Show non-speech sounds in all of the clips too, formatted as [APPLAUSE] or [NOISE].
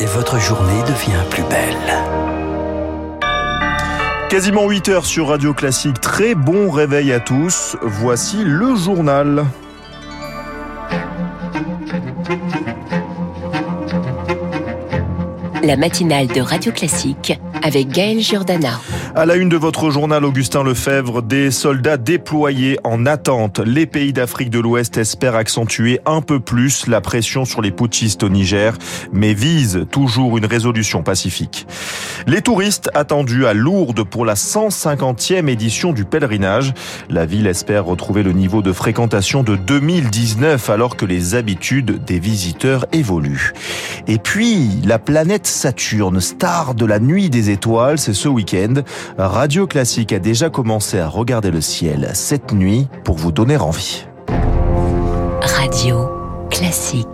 et votre journée devient plus belle. Quasiment 8 heures sur Radio Classique. Très bon réveil à tous. Voici le journal. La matinale de Radio Classique avec Gaël Giordana. À la une de votre journal, Augustin Lefebvre, des soldats déployés en attente. Les pays d'Afrique de l'Ouest espèrent accentuer un peu plus la pression sur les putschistes au Niger, mais visent toujours une résolution pacifique. Les touristes attendus à Lourdes pour la 150e édition du pèlerinage. La ville espère retrouver le niveau de fréquentation de 2019 alors que les habitudes des visiteurs évoluent. Et puis, la planète Saturne, star de la nuit des étoiles, c'est ce week-end. Radio Classique a déjà commencé à regarder le ciel cette nuit pour vous donner envie. Radio Classique.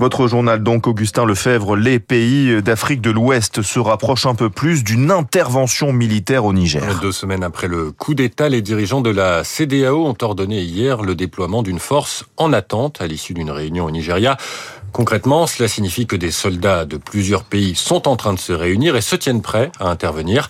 Votre journal donc, Augustin Lefebvre, les pays d'Afrique de l'Ouest se rapprochent un peu plus d'une intervention militaire au Niger. Deux semaines après le coup d'État, les dirigeants de la CDAO ont ordonné hier le déploiement d'une force en attente à l'issue d'une réunion au Nigeria. Concrètement, cela signifie que des soldats de plusieurs pays sont en train de se réunir et se tiennent prêts à intervenir.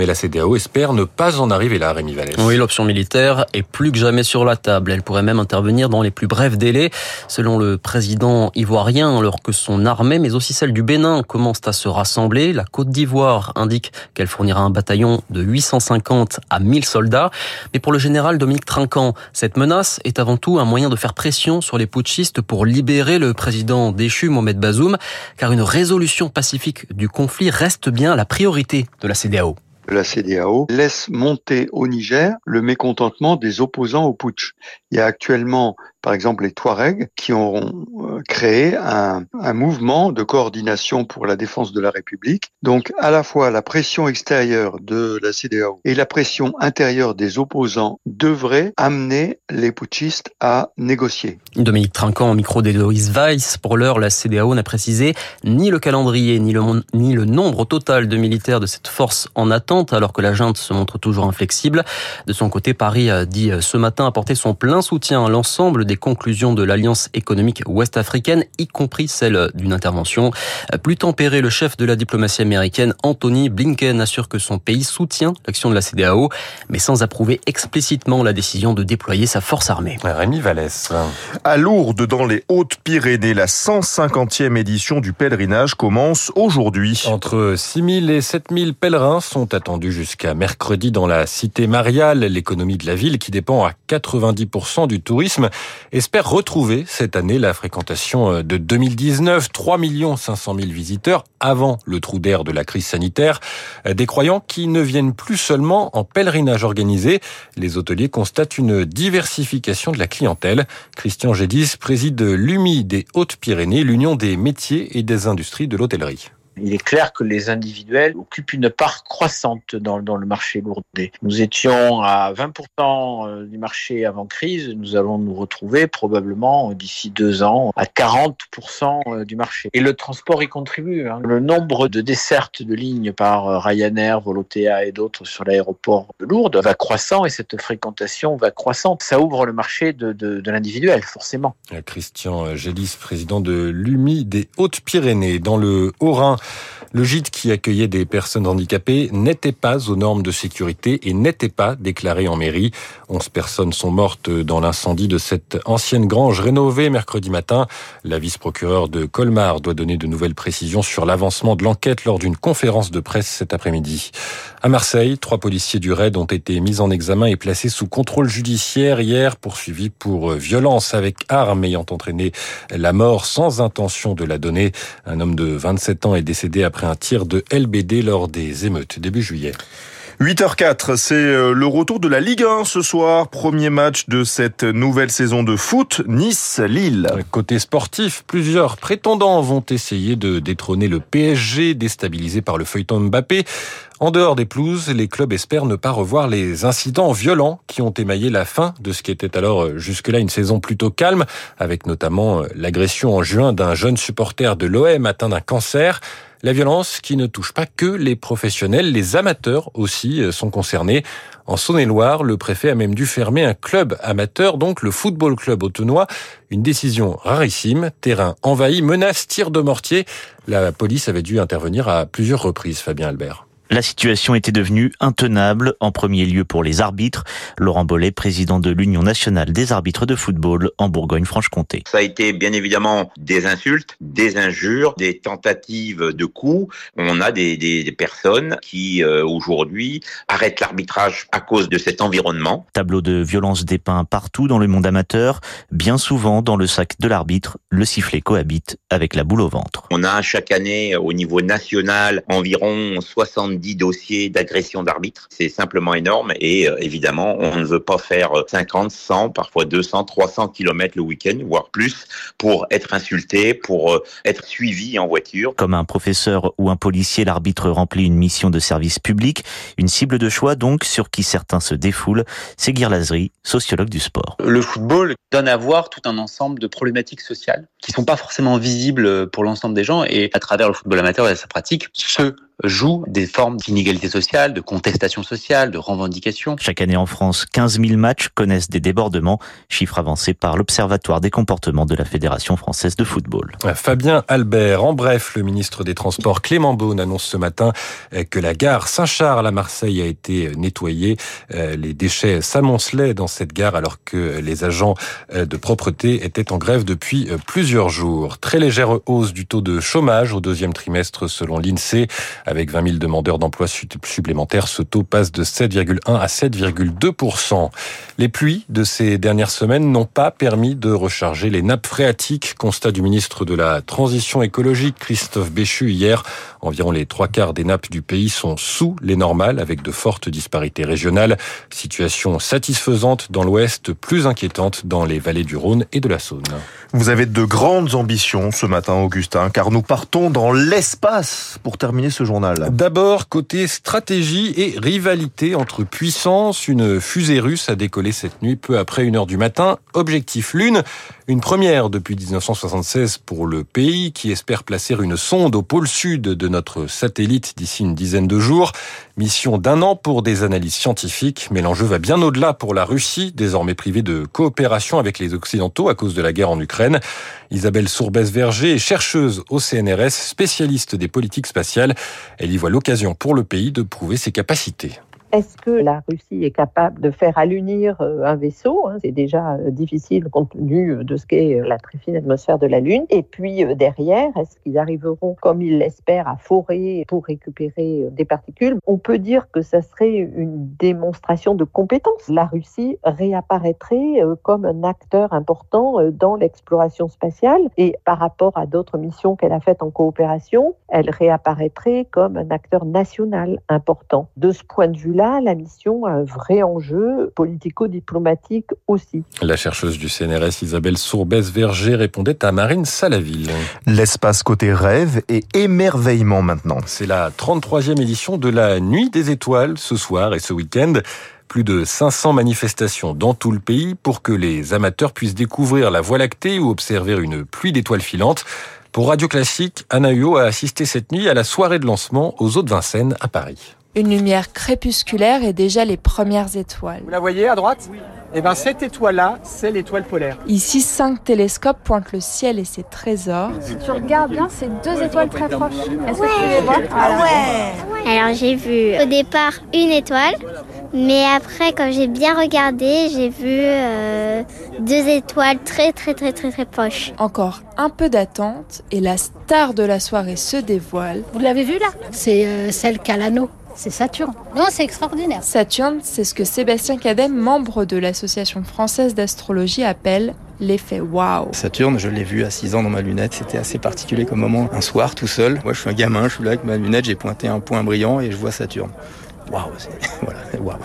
Mais la CDAO espère ne pas en arriver là, Rémi Vallès. Oui, l'option militaire est plus que jamais sur la table. Elle pourrait même intervenir dans les plus brefs délais. Selon le président ivoirien, alors que son armée, mais aussi celle du Bénin, commencent à se rassembler, la Côte d'Ivoire indique qu'elle fournira un bataillon de 850 à 1000 soldats. Mais pour le général Dominique Trinquant, cette menace est avant tout un moyen de faire pression sur les putschistes pour libérer le président déchu Mohamed Bazoum, car une résolution pacifique du conflit reste bien la priorité de la CDAO la CDAO laisse monter au Niger le mécontentement des opposants au putsch. Il y a actuellement par exemple les Touaregs, qui ont euh, créé un, un, mouvement de coordination pour la défense de la République. Donc à la fois la pression extérieure de la CDAO et la pression intérieure des opposants devraient amener les putschistes à négocier. Dominique Trinquant, au micro d'Eloïse Weiss. Pour l'heure, la CDAO n'a précisé ni le calendrier, ni le, ni le nombre total de militaires de cette force en attente, alors que la junte se montre toujours inflexible. De son côté, Paris a dit ce matin apporter son plein soutien à l'ensemble des conclusions de l'Alliance économique ouest-africaine, y compris celle d'une intervention. Plus tempéré, le chef de la diplomatie américaine, Anthony Blinken, assure que son pays soutient l'action de la CDAO, mais sans approuver explicitement la décision de déployer sa force armée. Rémi Vallès. À Lourdes, dans les Hautes-Pyrénées, la 150e édition du pèlerinage commence aujourd'hui. Entre 6 000 et 7 000 pèlerins sont attendus jusqu'à mercredi dans la cité mariale, l'économie de la ville qui dépend à 90% du tourisme espère retrouver cette année la fréquentation euh, de 2019, 3 500 000 visiteurs avant le trou d'air de la crise sanitaire. Euh, des croyants qui ne viennent plus seulement en pèlerinage organisé. Les hôteliers constatent une diversification de la clientèle. Christian Gédis préside l'UMI des Hautes-Pyrénées, l'Union des métiers et des industries de l'hôtellerie il est clair que les individuels occupent une part croissante dans, le marché lourdais. Nous étions à 20% euh, du marché avant crise, nous allons nous retrouver probablement d'ici deux ans à 40% euh, du marché. Et le transport y contribue. Hein. Le nombre de dessertes de lignes par euh, Ryanair, Volotea et d'autres sur l'aéroport de Lourdes va croissant et cette fréquentation va croissante. Ça ouvre le marché de, de, de l'individuel, forcément. Christian Gélis, président de l'UMI des Hautes-Pyrénées, dans le Haut-Rhin. Le gîte qui accueillait des personnes handicapées n'était pas aux normes de sécurité et n'était pas déclaré en mairie. Onze personnes sont mortes dans l'incendie de cette ancienne grange rénovée mercredi matin. La vice-procureure de Colmar doit donner de nouvelles précisions sur l'avancement de l'enquête lors d'une conférence de presse cet après-midi. À Marseille, trois policiers du RAID ont été mis en examen et placés sous contrôle judiciaire hier, poursuivis pour violence avec arme ayant entraîné la mort sans intention de la donner. Un homme de 27 ans est décédé après un tir de LBD lors des émeutes début juillet. 8h04, c'est euh, le retour de la Ligue 1 ce soir. Premier match de cette nouvelle saison de foot, Nice-Lille. Côté sportif, plusieurs prétendants vont essayer de détrôner le PSG, déstabilisé par le feuilleton Mbappé. En dehors des pelouses, les clubs espèrent ne pas revoir les incidents violents qui ont émaillé la fin de ce qui était alors euh, jusque-là une saison plutôt calme, avec notamment euh, l'agression en juin d'un jeune supporter de l'OM atteint d'un cancer. La violence qui ne touche pas que les professionnels, les amateurs aussi euh, sont concernés. En Saône-et-Loire, le préfet a même dû fermer un club amateur, donc le Football Club Autonois. Une décision rarissime, terrain envahi, menace, tir de mortier. La police avait dû intervenir à plusieurs reprises, Fabien Albert. La situation était devenue intenable, en premier lieu pour les arbitres. Laurent Bollet, président de l'Union nationale des arbitres de football en Bourgogne-Franche-Comté. Ça a été bien évidemment des insultes, des injures, des tentatives de coups. On a des, des, des personnes qui euh, aujourd'hui arrêtent l'arbitrage à cause de cet environnement. Tableau de violence dépeint partout dans le monde amateur. Bien souvent, dans le sac de l'arbitre, le sifflet cohabite avec la boule au ventre. On a chaque année au niveau national environ 70 dossiers d'agression d'arbitre. C'est simplement énorme et euh, évidemment, on ne veut pas faire 50, 100, parfois 200, 300 kilomètres le week-end, voire plus, pour être insulté, pour euh, être suivi en voiture. Comme un professeur ou un policier, l'arbitre remplit une mission de service public, une cible de choix donc sur qui certains se défoulent. C'est Guirlazerie, sociologue du sport. Le football donne à voir tout un ensemble de problématiques sociales qui sont pas forcément visibles pour l'ensemble des gens et à travers le football amateur et sa pratique, se jouent des formes d'inégalité sociale, de contestation sociale, de revendication. Chaque année en France, 15 000 matchs connaissent des débordements, chiffre avancé par l'Observatoire des comportements de la Fédération française de football. Fabien Albert, en bref, le ministre des Transports Clément Beaune annonce ce matin que la gare Saint-Charles à Marseille a été nettoyée. Les déchets s'amoncelaient dans cette gare alors que les agents de propreté étaient en grève depuis plusieurs jours. Très légère hausse du taux de chômage au deuxième trimestre selon l'INSEE. Avec 20 000 demandeurs d'emploi supplémentaires, ce taux passe de 7,1 à 7,2% Les pluies de ces dernières semaines n'ont pas permis de recharger les nappes phréatiques. Constat du ministre de la Transition écologique, Christophe Béchu, hier. Environ les trois quarts des nappes du pays sont sous les normales, avec de fortes disparités régionales. Situation satisfaisante dans l'ouest, plus inquiétante dans les vallées du Rhône et de la Saône. Vous avez de grandes ambitions ce matin, Augustin, car nous partons dans l'espace pour terminer ce journal. D'abord, côté stratégie et rivalité entre puissances, une fusée russe a décollé cette nuit peu après une heure du matin. Objectif Lune, une première depuis 1976 pour le pays qui espère placer une sonde au pôle sud de notre satellite d'ici une dizaine de jours. Mission d'un an pour des analyses scientifiques, mais l'enjeu va bien au-delà pour la Russie, désormais privée de coopération avec les Occidentaux à cause de la guerre en Ukraine. Isabelle Sourbès-Verger est chercheuse au CNRS, spécialiste des politiques spatiales. Elle y voit l'occasion pour le pays de prouver ses capacités. Est-ce que la Russie est capable de faire allunir un vaisseau C'est déjà difficile compte tenu de ce qu'est la très fine atmosphère de la Lune. Et puis derrière, est-ce qu'ils arriveront, comme ils l'espèrent, à forer pour récupérer des particules? On peut dire que ça serait une démonstration de compétence. La Russie réapparaîtrait comme un acteur important dans l'exploration spatiale et par rapport à d'autres missions qu'elle a faites en coopération, elle réapparaîtrait comme un acteur national important. De ce point de vue-là, là, la mission a un vrai enjeu politico-diplomatique aussi. La chercheuse du CNRS Isabelle Sourbès-Verger répondait à Marine Salaville. L'espace côté rêve et émerveillement maintenant. C'est la 33e édition de la Nuit des étoiles ce soir et ce week-end. Plus de 500 manifestations dans tout le pays pour que les amateurs puissent découvrir la Voie lactée ou observer une pluie d'étoiles filantes. Pour Radio Classique, Anna Huot a assisté cette nuit à la soirée de lancement aux Eaux de Vincennes à Paris. Une lumière crépusculaire et déjà les premières étoiles. Vous la voyez à droite? Oui. Et bien cette étoile-là, c'est l'étoile polaire. Ici, cinq télescopes pointent le ciel et ses trésors. Si tu regardes bien, c'est deux étoiles très proches. Est-ce ouais. que tu les vois Ah ouais Alors j'ai vu au départ une étoile, mais après quand j'ai bien regardé, j'ai vu euh, deux étoiles très très très très très proches. Encore un peu d'attente et la star de la soirée se dévoile. Vous l'avez vu là? C'est euh, celle qu'a l'anneau. C'est Saturne. Non, c'est extraordinaire. Saturne, c'est ce que Sébastien Cadet, membre de l'Association française d'astrologie, appelle l'effet waouh. Saturne, je l'ai vu à 6 ans dans ma lunette. C'était assez particulier comme moment. Un soir, tout seul. Moi, je suis un gamin, je suis là avec ma lunette, j'ai pointé un point brillant et je vois Saturne. Waouh, [LAUGHS] voilà, waouh.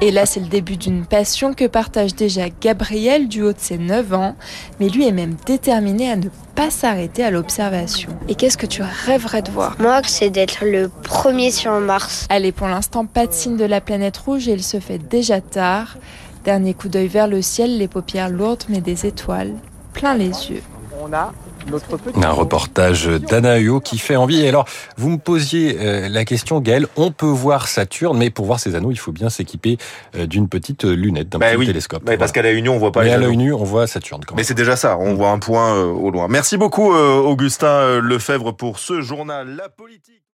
Et là, c'est le début d'une passion que partage déjà Gabriel du haut de ses 9 ans, mais lui est même déterminé à ne pas s'arrêter à l'observation. Et qu'est-ce que tu rêverais de voir? Moi, c'est d'être le premier sur Mars. Allez, pour l'instant, pas de signe de la planète rouge et il se fait déjà tard. Dernier coup d'œil vers le ciel, les paupières lourdes mais des étoiles plein les yeux. On a. Un reportage d'Anna Huot qui fait envie. Et alors, vous me posiez euh, la question, Gaël, on peut voir Saturne, mais pour voir ces anneaux, il faut bien s'équiper euh, d'une petite lunette, d'un Bah petit oui. télescope. Bah, parce qu'à la Union, on voit pas Mais les à l'œil nu, on voit Saturne. Quand même. Mais c'est déjà ça, on voit un point euh, au loin. Merci beaucoup euh, Augustin euh, Lefebvre pour ce journal La Politique.